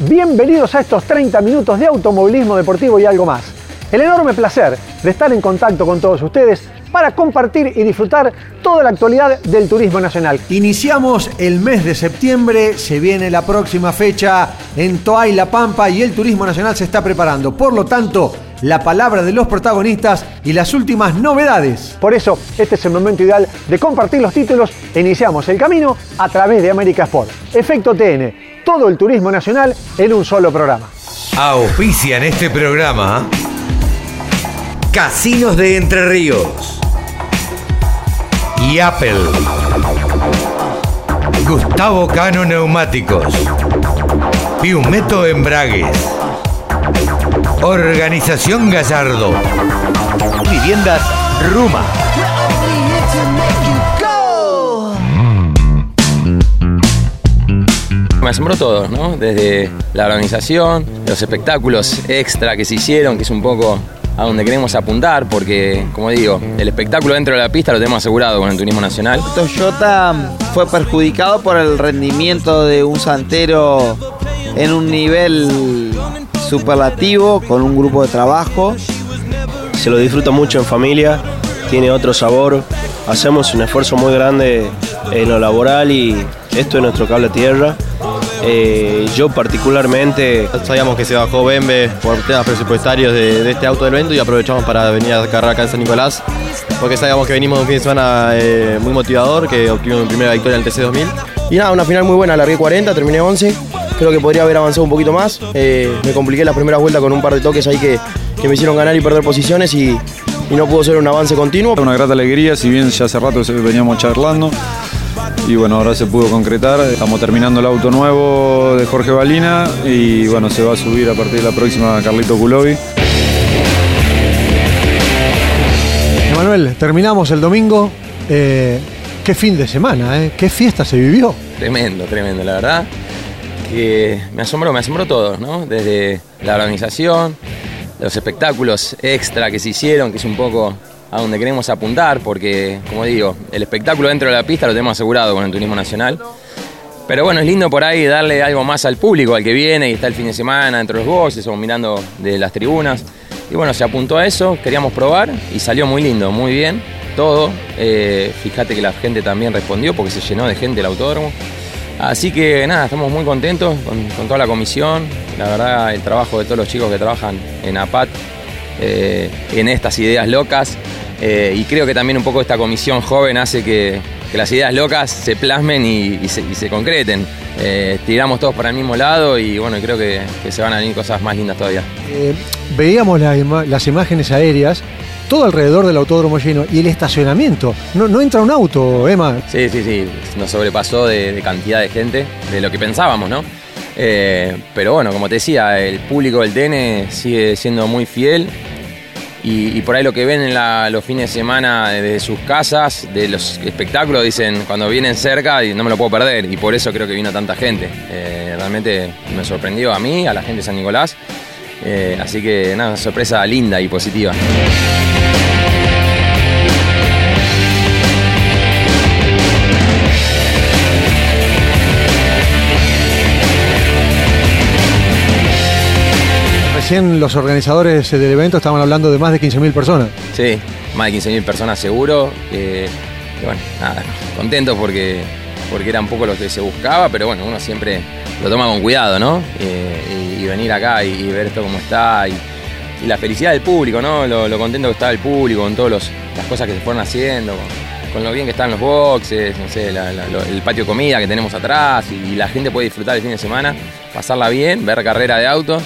Bienvenidos a estos 30 minutos de automovilismo deportivo y algo más. El enorme placer de estar en contacto con todos ustedes para compartir y disfrutar toda la actualidad del turismo nacional. Iniciamos el mes de septiembre, se viene la próxima fecha en Toay La Pampa y el turismo nacional se está preparando. Por lo tanto, la palabra de los protagonistas y las últimas novedades. Por eso, este es el momento ideal de compartir los títulos e iniciamos el camino a través de América Sport. Efecto TN, todo el turismo nacional en un solo programa. Auspicia en este programa Casinos de Entre Ríos y Apple. Gustavo Cano Neumáticos. Piumeto Embragues. Organización Gallardo. Viviendas Ruma. Me asombró todo, ¿no? Desde la organización, los espectáculos extra que se hicieron, que es un poco a donde queremos apuntar, porque, como digo, el espectáculo dentro de la pista lo tenemos asegurado con el turismo nacional. Toyota fue perjudicado por el rendimiento de un santero en un nivel superlativo, con un grupo de trabajo. Se lo disfruta mucho en familia, tiene otro sabor. Hacemos un esfuerzo muy grande en lo laboral y esto es nuestro cable tierra. Eh, yo particularmente sabíamos que se bajó Bembe por temas presupuestarios de, de, este auto del evento y aprovechamos para venir a cargar acá en San Nicolás porque sabíamos que venimos de un fin de semana eh, muy motivador, que obtuvimos mi primera victoria en el TC2000. Y nada, una final muy buena, largué 40, terminé 11. Creo que podría haber avanzado un poquito más. Eh, me compliqué la primera vuelta con un par de toques ahí que, que me hicieron ganar y perder posiciones y, y no pudo ser un avance continuo. Una grata alegría, si bien ya hace rato veníamos charlando y bueno, ahora se pudo concretar. Estamos terminando el auto nuevo de Jorge Balina y bueno, se va a subir a partir de la próxima Carlito Culovi. Emanuel, terminamos el domingo. Eh, qué fin de semana, ¿eh? qué fiesta se vivió. Tremendo, tremendo, la verdad. Que me asombró, me asombró todo, ¿no? Desde la organización, los espectáculos extra que se hicieron, que es un poco a donde queremos apuntar, porque, como digo, el espectáculo dentro de la pista lo tenemos asegurado con el turismo nacional. Pero bueno, es lindo por ahí darle algo más al público, al que viene y está el fin de semana entre los boxes o mirando de las tribunas. Y bueno, se apuntó a eso, queríamos probar y salió muy lindo, muy bien, todo. Eh, fíjate que la gente también respondió porque se llenó de gente el autódromo. Así que nada, estamos muy contentos con, toda la comisión. La verdad, el trabajo de todos los chicos que trabajan en APAT, eh, en estas ideas locas. Eh, y creo que también un poco esta comisión joven hace que, las ideas locas se plasmen y, se, concreten. Eh, tiramos todos para el mismo lado y bueno, creo que, se van a venir cosas más lindas todavía. Veíamos las imágenes aéreas, todo alrededor del autódromo lleno y el estacionamiento. No, no entra un auto, Emma. Sí, sí, sí, nos sobrepasó de, cantidad de gente, de lo que pensábamos, ¿no? Eh, pero bueno, como te decía, el público del TN sigue siendo muy fiel y, por ahí lo que ven en los fines de semana desde sus casas, de los espectáculos, dicen cuando vienen cerca y no me lo puedo perder y por eso creo que vino tanta gente. Eh, realmente me sorprendió a mí, a la gente de San Nicolás. Eh, así que nada, sorpresa linda y positiva. Recién los organizadores del evento estaban hablando de más de 15.000 personas. Sí, más de 15.000 personas seguro. Eh, y bueno, nada, contento porque, porque era un poco lo que se buscaba, pero bueno, uno siempre lo toma con cuidado, ¿no? Eh, y, venir acá y, ver esto como está. Y, la felicidad del público, ¿no? Lo, contento que estaba el público con todas las cosas que se fueron haciendo, con, lo bien que están los boxes, no sé, la, la, lo, el patio de comida que tenemos atrás y, la gente puede disfrutar el fin de semana, pasarla bien, ver carrera de autos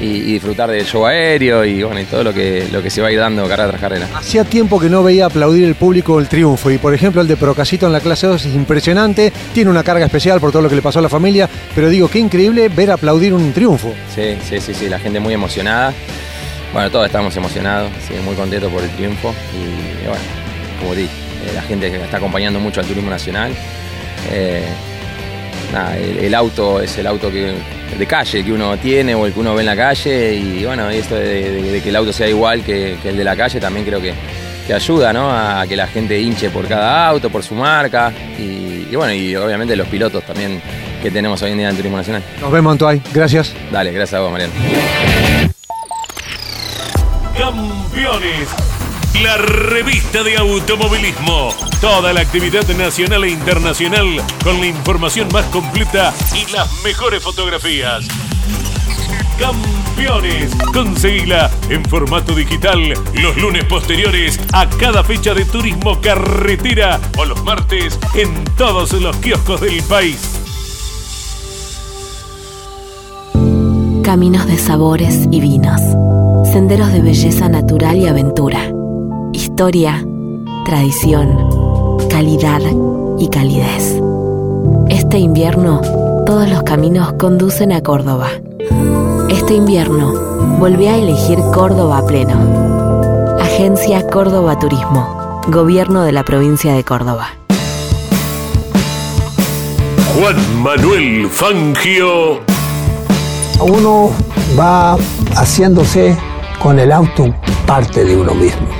y, y disfrutar del show aéreo y bueno, y todo lo que, lo que se va a ir dando carrera tras carrera. Hacía tiempo que no veía aplaudir el público el triunfo y por ejemplo el de Procasito en la clase 2 es impresionante, tiene una carga especial por todo lo que le pasó a la familia, pero digo, qué increíble ver aplaudir un triunfo. Sí, sí, sí, sí, la gente muy emocionada. Bueno, todos estamos emocionados, sí, muy contentos por el triunfo y bueno, como dije, la gente que está acompañando mucho al turismo nacional. Eh, nada, el, el auto es el auto que, de calle que uno tiene o el que uno ve en la calle y bueno, esto de, de- de que el auto sea igual que, que el de la calle también creo que, que ayuda ¿no? a que la gente hinche por cada auto, por su marca y, y bueno, y obviamente los pilotos también que tenemos hoy en día en Turismo Nacional. Nos vemos Antoine, gracias. Dale, gracias a vos, Mariano. Campeones. La revista de automovilismo. Toda la actividad nacional e internacional con la información más completa y las mejores fotografías. Campeones. Conseguila en formato digital los lunes posteriores a cada fecha de turismo carretera o los martes en todos los kioscos del país. Caminos de sabores y vinos. Senderos de belleza natural y aventura. Historia, tradición, calidad y calidez. Este invierno, todos los caminos conducen a Córdoba. Este invierno, volví a elegir Córdoba a pleno. Agencia Córdoba Turismo. Gobierno de la provincia de Córdoba. Juan Manuel Fangio. Uno va haciéndose con el auto parte de uno mismo.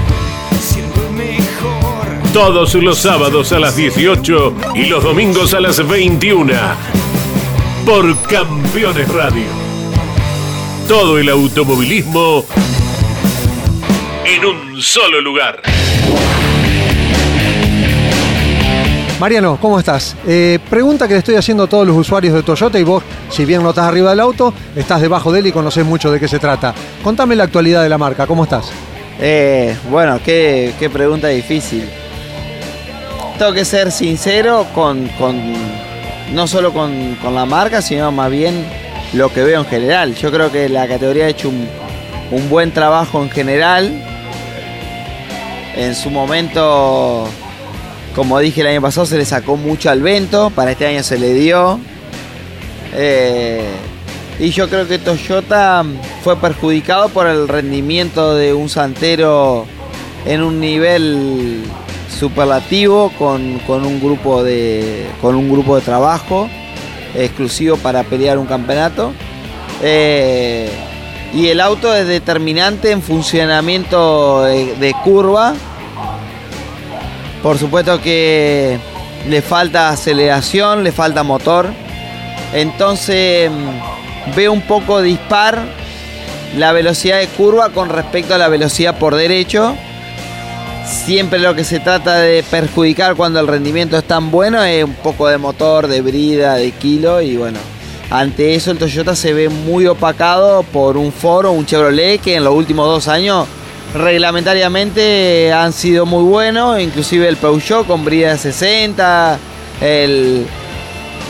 Todos los sábados a las 18 y los domingos a las 21. Por Campeones Radio. Todo el automovilismo en un solo lugar. Mariano, ¿cómo estás? Eh, pregunta que le estoy haciendo a todos los usuarios de Toyota y vos, si bien no estás arriba del auto, estás debajo de él y conoces mucho de qué se trata. Contame la actualidad de la marca, ¿cómo estás? Eh, bueno, qué, qué pregunta difícil. Tengo que ser sincero con, no solo con, la marca, sino más bien lo que veo en general. Yo creo que la categoría ha hecho un, un buen trabajo en general. En su momento, como dije el año pasado, se le sacó mucho al vento. Para este año se le dio. Eh, y yo creo que Toyota fue perjudicado por el rendimiento de un Santero en un nivel superlativo con, con un grupo de con un grupo de trabajo exclusivo para pelear un campeonato. Eh, y el auto es determinante en funcionamiento de, curva. Por supuesto que le falta aceleración, le falta motor. Entonces mm, veo un poco dispar la velocidad de curva con respecto a la velocidad por derecho. Siempre lo que se trata de perjudicar cuando el rendimiento es tan bueno es un poco de motor, de brida, de kilo y bueno. Ante eso el Toyota se ve muy opacado por un Ford o un Chevrolet que en los últimos dos años reglamentariamente han sido muy buenos, inclusive el Peugeot con brida de 60, el,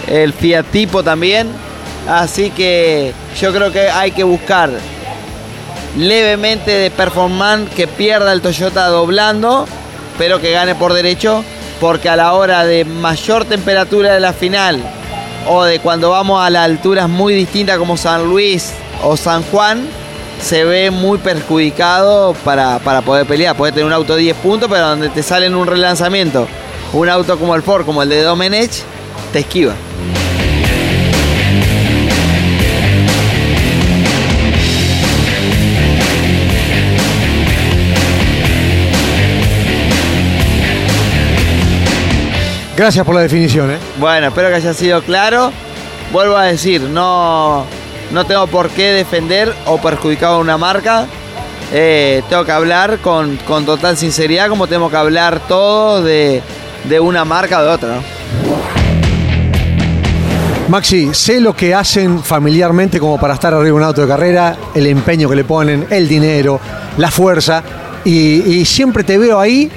el Fiat Tipo también. Así que yo creo que hay que buscar levemente de performance que pierda el Toyota doblando, pero que gane por derecho, porque a la hora de mayor temperatura de la final o de cuando vamos a las alturas muy distintas como San Luis o San Juan, se ve muy perjudicado para, para poder pelear. Puede tener un auto 10 puntos, pero donde te sale en un relanzamiento un auto como el Ford, como el de Domenech, te esquiva. Gracias por la definición, ¿eh? Bueno, espero que haya sido claro. Vuelvo a decir, no, no tengo por qué defender o perjudicar a una marca. eh, tengo que hablar con, con total sinceridad como tenemos que hablar todos de, de una marca o de otra. ¿no? Maxi, sé lo que hacen familiarmente como para estar arriba de un auto de carrera, el empeño que le ponen, el dinero, la fuerza, y, y siempre te veo ahí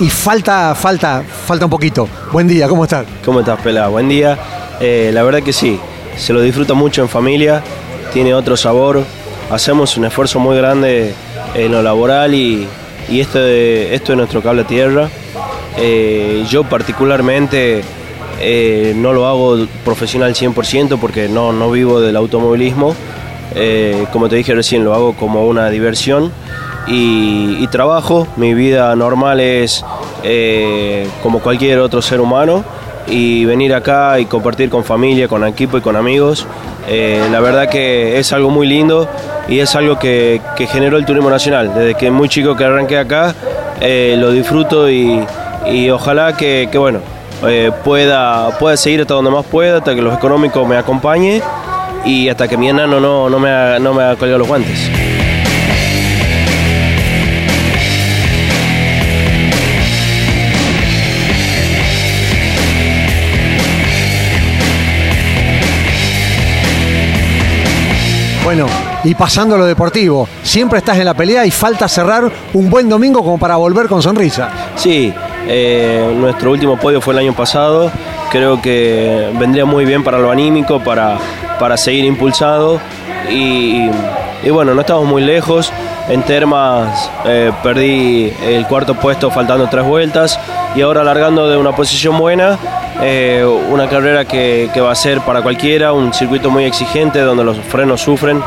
y falta, falta, falta un poquito. Buen día, ¿cómo estás? ¿Cómo estás, Pela? Buen día. Eh, la verdad que sí, se lo disfruta mucho en familia, tiene otro sabor, hacemos un esfuerzo muy grande en lo laboral y, y esto, de- esto es nuestro cable a tierra. Eh, yo particularmente eh, no lo hago profesional 100% porque no, no vivo del automovilismo. Como te dije recién, lo hago como una diversión y, y trabajo. Mi vida normal es eh, como cualquier otro ser humano y venir acá y compartir con familia, con equipo y con amigos. eh, la verdad que es algo muy lindo y es algo que, que generó el turismo nacional. Desde que muy chico que arranqué acá, eh, lo disfruto y, y ojalá que, que, bueno, eh, pueda, pueda seguir hasta donde más pueda, hasta que los económicos me acompañe y hasta que mi enano no, no me haga, no me haga colgar los guantes. Bueno, y pasando a lo deportivo, siempre estás en la pelea y falta cerrar un buen domingo como para volver con sonrisa. Sí, eh, nuestro último podio fue el año pasado. Creo que vendría muy bien para lo anímico, para, para seguir impulsado. Y, bueno, no estamos muy lejos. En Termas eh, perdí el cuarto puesto faltando tres vueltas y ahora largando de una posición buena. eh, una carrera que, que va a ser para cualquiera, un circuito muy exigente donde los frenos sufren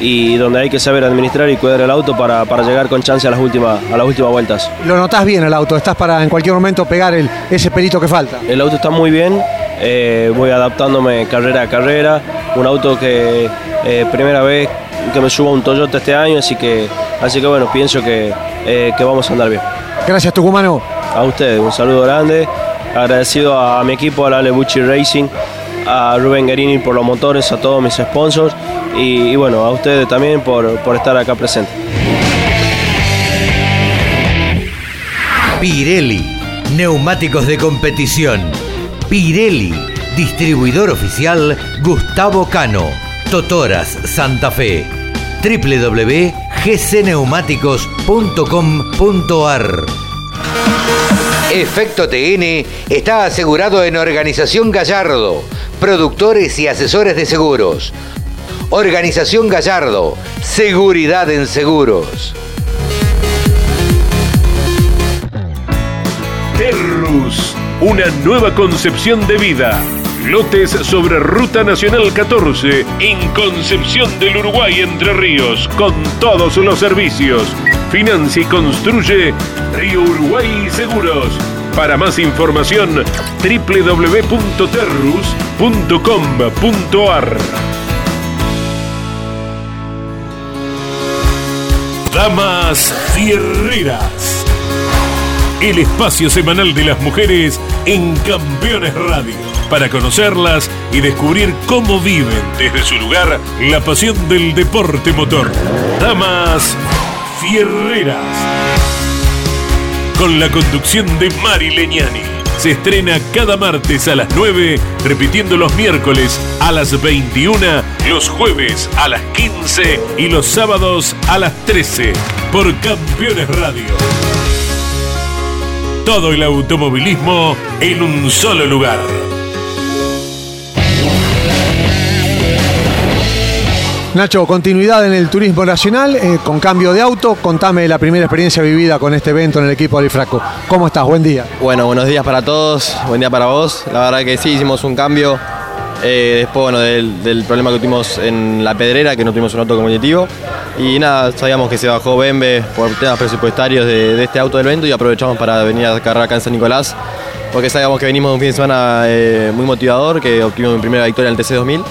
y donde hay que saber administrar y cuidar el auto para, para llegar con chance a las últimas, a las últimas vueltas. Lo notás bien el auto, estás para en cualquier momento pegar el, ese pelito que falta. El auto está muy bien, eh, voy adaptándome carrera a carrera. Un auto que eh, primera vez que me subo a un Toyota este año, así que, así que bueno, pienso que, eh, que vamos a andar bien. Gracias, Tucumano. A ustedes, un saludo grande. Agradecido a, mi equipo, a la Lebucci Racing, a Rubén Guerini por los motores, a todos mis sponsors y, bueno, a ustedes también por, por estar acá presentes. Pirelli, neumáticos de competición. Pirelli, distribuidor oficial Gustavo Cano, Totoras Santa Fe. www.gcneumáticos.com.ar Efecto TN está asegurado en Organización Gallardo, productores y asesores de seguros. Organización Gallardo, seguridad en seguros. Terrus, una nueva concepción de vida. Lotes sobre Ruta Nacional 14 en Concepción del Uruguay Entre Ríos con todos los servicios. Financia y construye Río Uruguay Seguros. Para más información www.terrus.com.ar Damas Fierreras. El espacio semanal de las mujeres en Campeones Radio. Para conocerlas y descubrir cómo viven desde su lugar la pasión del deporte motor. Damas Fierreras. Con la conducción de Mari Leñani. Se estrena cada martes a las 9, repitiendo los miércoles a las 21, los jueves a las 15 y los sábados a las 13 por Campeones Radio. Todo el automovilismo en un solo lugar. Nacho, continuidad en el turismo nacional, eh, con cambio de auto. Contame la primera experiencia vivida con este evento en el equipo Alifraco. ¿Cómo estás? Buen día. Bueno, buenos días para todos, buen día para vos. La verdad que sí, hicimos un cambio eh, después bueno, del, problema que tuvimos en la pedrera, que no tuvimos un auto competitivo. Y nada, sabíamos que se bajó Bembe por temas presupuestarios de, de este auto del evento y aprovechamos para venir a cargar acá en San Nicolás, porque sabíamos que venimos de un fin de semana eh, muy motivador, que obtuvimos mi primera victoria en el TC2000.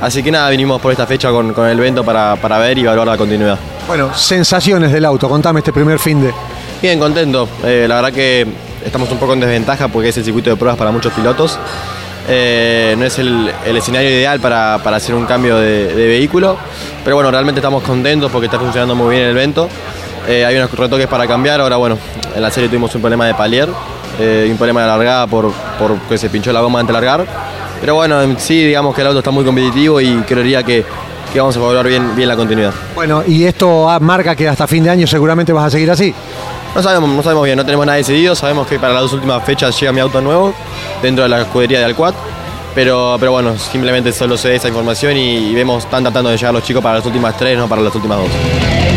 Así que nada, vinimos por esta fecha con, con el evento para, para ver y evaluar la continuidad. Bueno, sensaciones del auto. Contame este primer fin de. Bien, contento. Eh, la verdad que estamos un poco en desventaja porque es el circuito de pruebas para muchos pilotos. Eh, no es el, el escenario ideal para, para hacer un cambio de, de vehículo. Pero bueno, realmente estamos contentos porque está funcionando muy bien el evento. Eh, hay unos retoques para cambiar. Ahora, bueno, en la serie tuvimos un problema de palier un problema de largada por, por que se pinchó la goma antes de largar. Pero bueno, en sí, digamos que el auto está muy competitivo y creería que, que vamos a evaluar bien, bien la continuidad. Bueno, y esto ah, marca que hasta fin de año seguramente vas a seguir así. No sabemos, no sabemos bien, no tenemos nada decidido. Sabemos que para las dos últimas fechas llega mi auto nuevo dentro de la escudería de Alcuat. Pero, pero bueno, simplemente solo sé esa información y, y vemos, están tratando de llegar los chicos para las últimas tres, no para las últimas dos.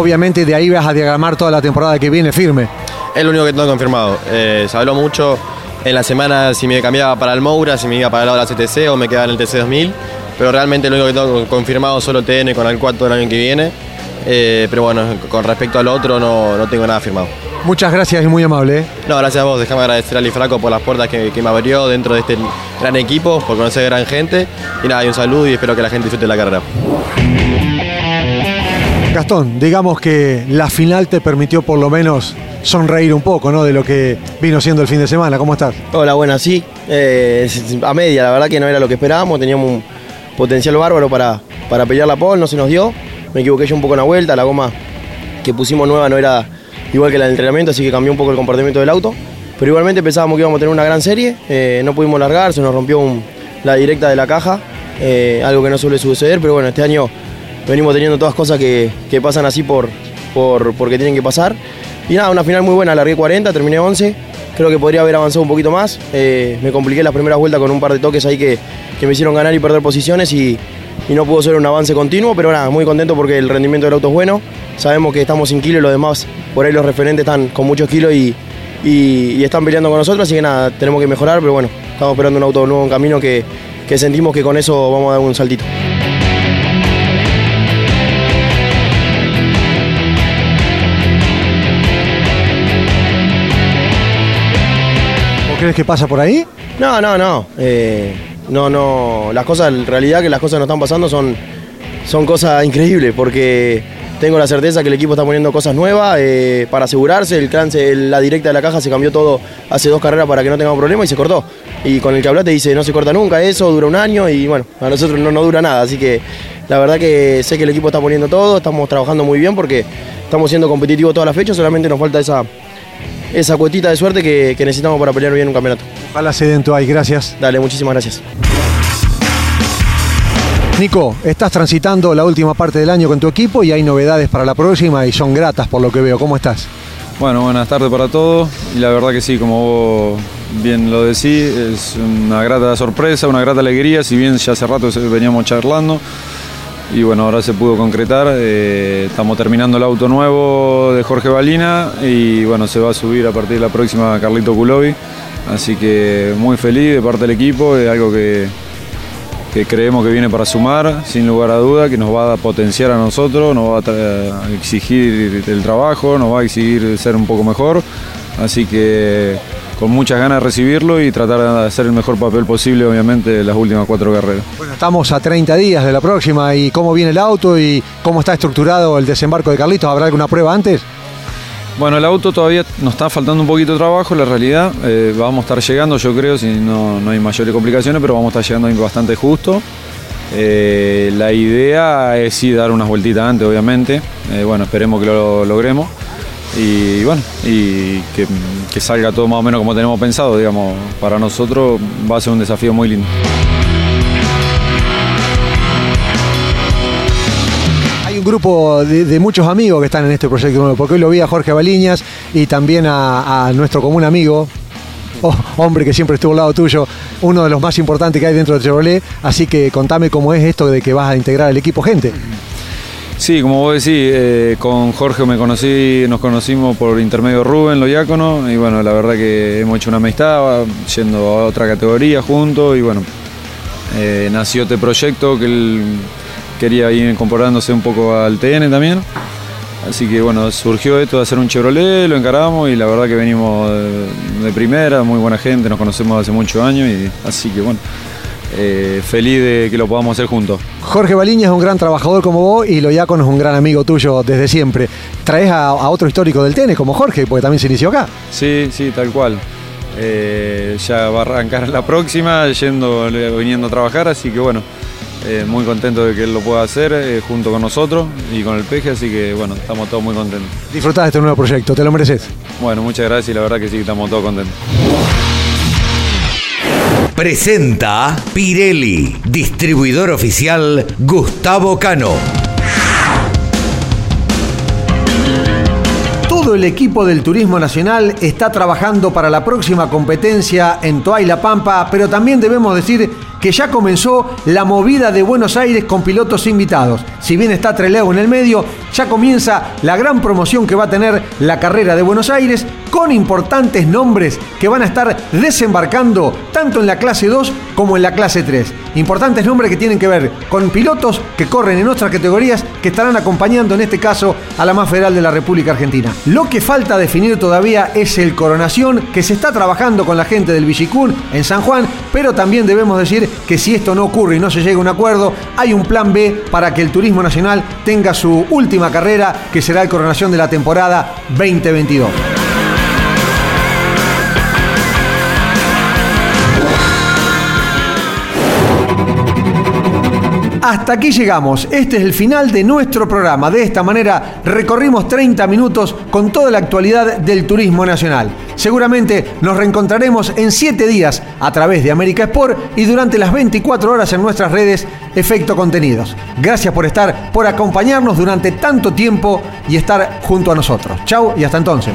Obviamente de ahí vas a diagramar toda la temporada que viene firme. Es lo único que tengo confirmado. Eh, se habló mucho en la semana si me cambiaba para el Moura, si me iba para el lado de la CTC o me quedaba en el TC2000. Pero realmente lo único que tengo confirmado solo TN con el 4 del año que viene. Eh, pero bueno, con respecto al otro no, no tengo nada firmado. Muchas gracias y muy amable. ¿eh? No, gracias a vos. Déjame agradecer a Ali Fraco por las puertas que, que me abrió dentro de este gran equipo, por conocer gran gente. Y nada, y un saludo y espero que la gente disfrute la carrera. Gastón, digamos que la final te permitió por lo menos sonreír un poco, ¿no? De lo que vino siendo el fin de semana. ¿Cómo estás? Hola, buenas, sí. Eh, a media, la verdad que no era lo que esperábamos. Teníamos un potencial bárbaro para, para pelear la pole, no se nos dio. Me equivoqué yo un poco en la vuelta, la goma que pusimos nueva no era igual que la del entrenamiento, así que cambió un poco el comportamiento del auto. Pero igualmente pensábamos que íbamos a tener una gran serie. Eh, no pudimos largar, se nos rompió la directa de la caja, eh, algo que no suele suceder, pero bueno, este año venimos teniendo todas cosas que, que pasan así por, por, porque tienen que pasar. Y nada, una final muy buena, largué 40, terminé 11. Creo que podría haber avanzado un poquito más. Eh, me compliqué las primeras vueltas con un par de toques ahí que, que me hicieron ganar y perder posiciones y, y no pudo ser un avance continuo, pero nada, muy contento porque el rendimiento del auto es bueno. Sabemos que estamos sin kilos y los demás, por ahí los referentes están con muchos kilos y, y- y están peleando con nosotros, así que nada, tenemos que mejorar, pero bueno, estamos esperando un auto nuevo en camino que, que sentimos que con eso vamos a dar un saltito. Crees que pasa por ahí? No, no, no. eh, no, no. Las cosas, en realidad que las cosas no están pasando son, son cosas increíbles porque tengo la certeza que el equipo está poniendo cosas nuevas eh, para asegurarse. El clan, se- la directa de la caja se cambió todo hace dos carreras para que no tengamos problemas y se cortó. Y con el que hablaste dice no se corta nunca eso, dura un año y bueno, a nosotros no, no dura nada. Así que la verdad que sé que el equipo está poniendo todo, estamos trabajando muy bien porque estamos siendo competitivos todas las fechas, solamente nos falta esa, esa cuetita de suerte que, que necesitamos para pelear bien un campeonato. Ojalá se den ahí, gracias. Dale, muchísimas gracias. Nico, estás transitando la última parte del año con tu equipo y hay novedades para la próxima y son gratas por lo que veo. ¿Cómo estás? Bueno, buenas tardes para todos. Y la verdad que sí, como vos bien lo decís, es una grata sorpresa, una grata alegría, si bien ya hace rato veníamos charlando. Y bueno, ahora se pudo concretar. eh, estamos terminando el auto nuevo de Jorge Balina y bueno, se va a subir a partir de la próxima Carlito Culovi. Así que muy feliz de parte del equipo, es algo que, que creemos que viene para sumar, sin lugar a duda, que nos va a potenciar a nosotros, nos va a exigir el trabajo, nos va a exigir ser un poco mejor. Así que con muchas ganas de recibirlo y tratar de hacer el mejor papel posible, obviamente, en las últimas cuatro carreras. Bueno, estamos a 30 días de la próxima y cómo viene el auto y cómo está estructurado el desembarco de Carlitos. ¿Habrá alguna prueba antes? Bueno, el auto todavía nos está faltando un poquito de trabajo, la realidad. Eh, vamos a estar llegando, yo creo, si no, no hay mayores complicaciones, pero vamos a estar llegando bastante justo. Eh, la idea es sí dar unas vueltitas antes, obviamente. Eh, bueno, esperemos que lo logremos. Y bueno, y que, salga todo más o menos como tenemos pensado, digamos. Para nosotros va a ser un desafío muy lindo. Hay un grupo de, muchos amigos que están en este proyecto nuevo, porque hoy lo vi a Jorge Baliñas y también a, nuestro común amigo, oh, hombre que siempre estuvo al lado tuyo, uno de los más importantes que hay dentro de Chevrolet. Así que contame cómo es esto de que vas a integrar el equipo gente. Sí, como vos decís, eh, con Jorge me conocí, nos conocimos por intermedio Rubén, lo diácono, y bueno, la verdad que hemos hecho una amistad, yendo a otra categoría juntos, y bueno, eh, nació este proyecto que él quería ir incorporándose un poco al TN también. Así que bueno, surgió esto de hacer un Chevrolet, lo encaramos y la verdad que venimos de, de primera, muy buena gente, nos conocemos hace muchos años y así que bueno, eh, feliz de que lo podamos hacer juntos. Jorge Baliña es un gran trabajador como vos y Loyacono es un gran amigo tuyo desde siempre. Traes a, a otro histórico del tenis como Jorge, porque también se inició acá. Sí, sí, tal cual. Eh, ya va a arrancar la próxima, yendo, viniendo a trabajar, así que bueno, eh, muy contento de que él lo pueda hacer eh, junto con nosotros y con el peje, así que bueno, estamos todos muy contentos. Disfrutás de este nuevo proyecto, te lo mereces. Bueno, muchas gracias y la verdad que sí, estamos todos contentos. Presenta Pirelli, distribuidor oficial Gustavo Cano. Todo el equipo del Turismo Nacional está trabajando para la próxima competencia en Toay La Pampa, pero también debemos decir que ya comenzó la movida de Buenos Aires con pilotos invitados. Si bien está Trelew en el medio, ya comienza la gran promoción que va a tener la carrera de Buenos Aires con importantes nombres que van a estar desembarcando tanto en la clase 2 como en la clase 3. Importantes nombres que tienen que ver con pilotos que corren en otras categorías que estarán acompañando en este caso a la más federal de la República Argentina. Lo que falta definir todavía es el coronación que se está trabajando con la gente del Villicún en San Juan, pero también debemos decir que si esto no ocurre y no se llega a un acuerdo, hay un plan B para que el Turismo Nacional tenga su última carrera que será el coronación de la temporada 2022. Hasta aquí llegamos. Este es el final de nuestro programa. De esta manera recorrimos 30 minutos con toda la actualidad del turismo nacional. Seguramente nos reencontraremos en 7 días a través de América Sport y durante las 24 horas en nuestras redes Efecto Contenidos. Gracias por estar, por acompañarnos durante tanto tiempo y estar junto a nosotros. Chau y hasta entonces.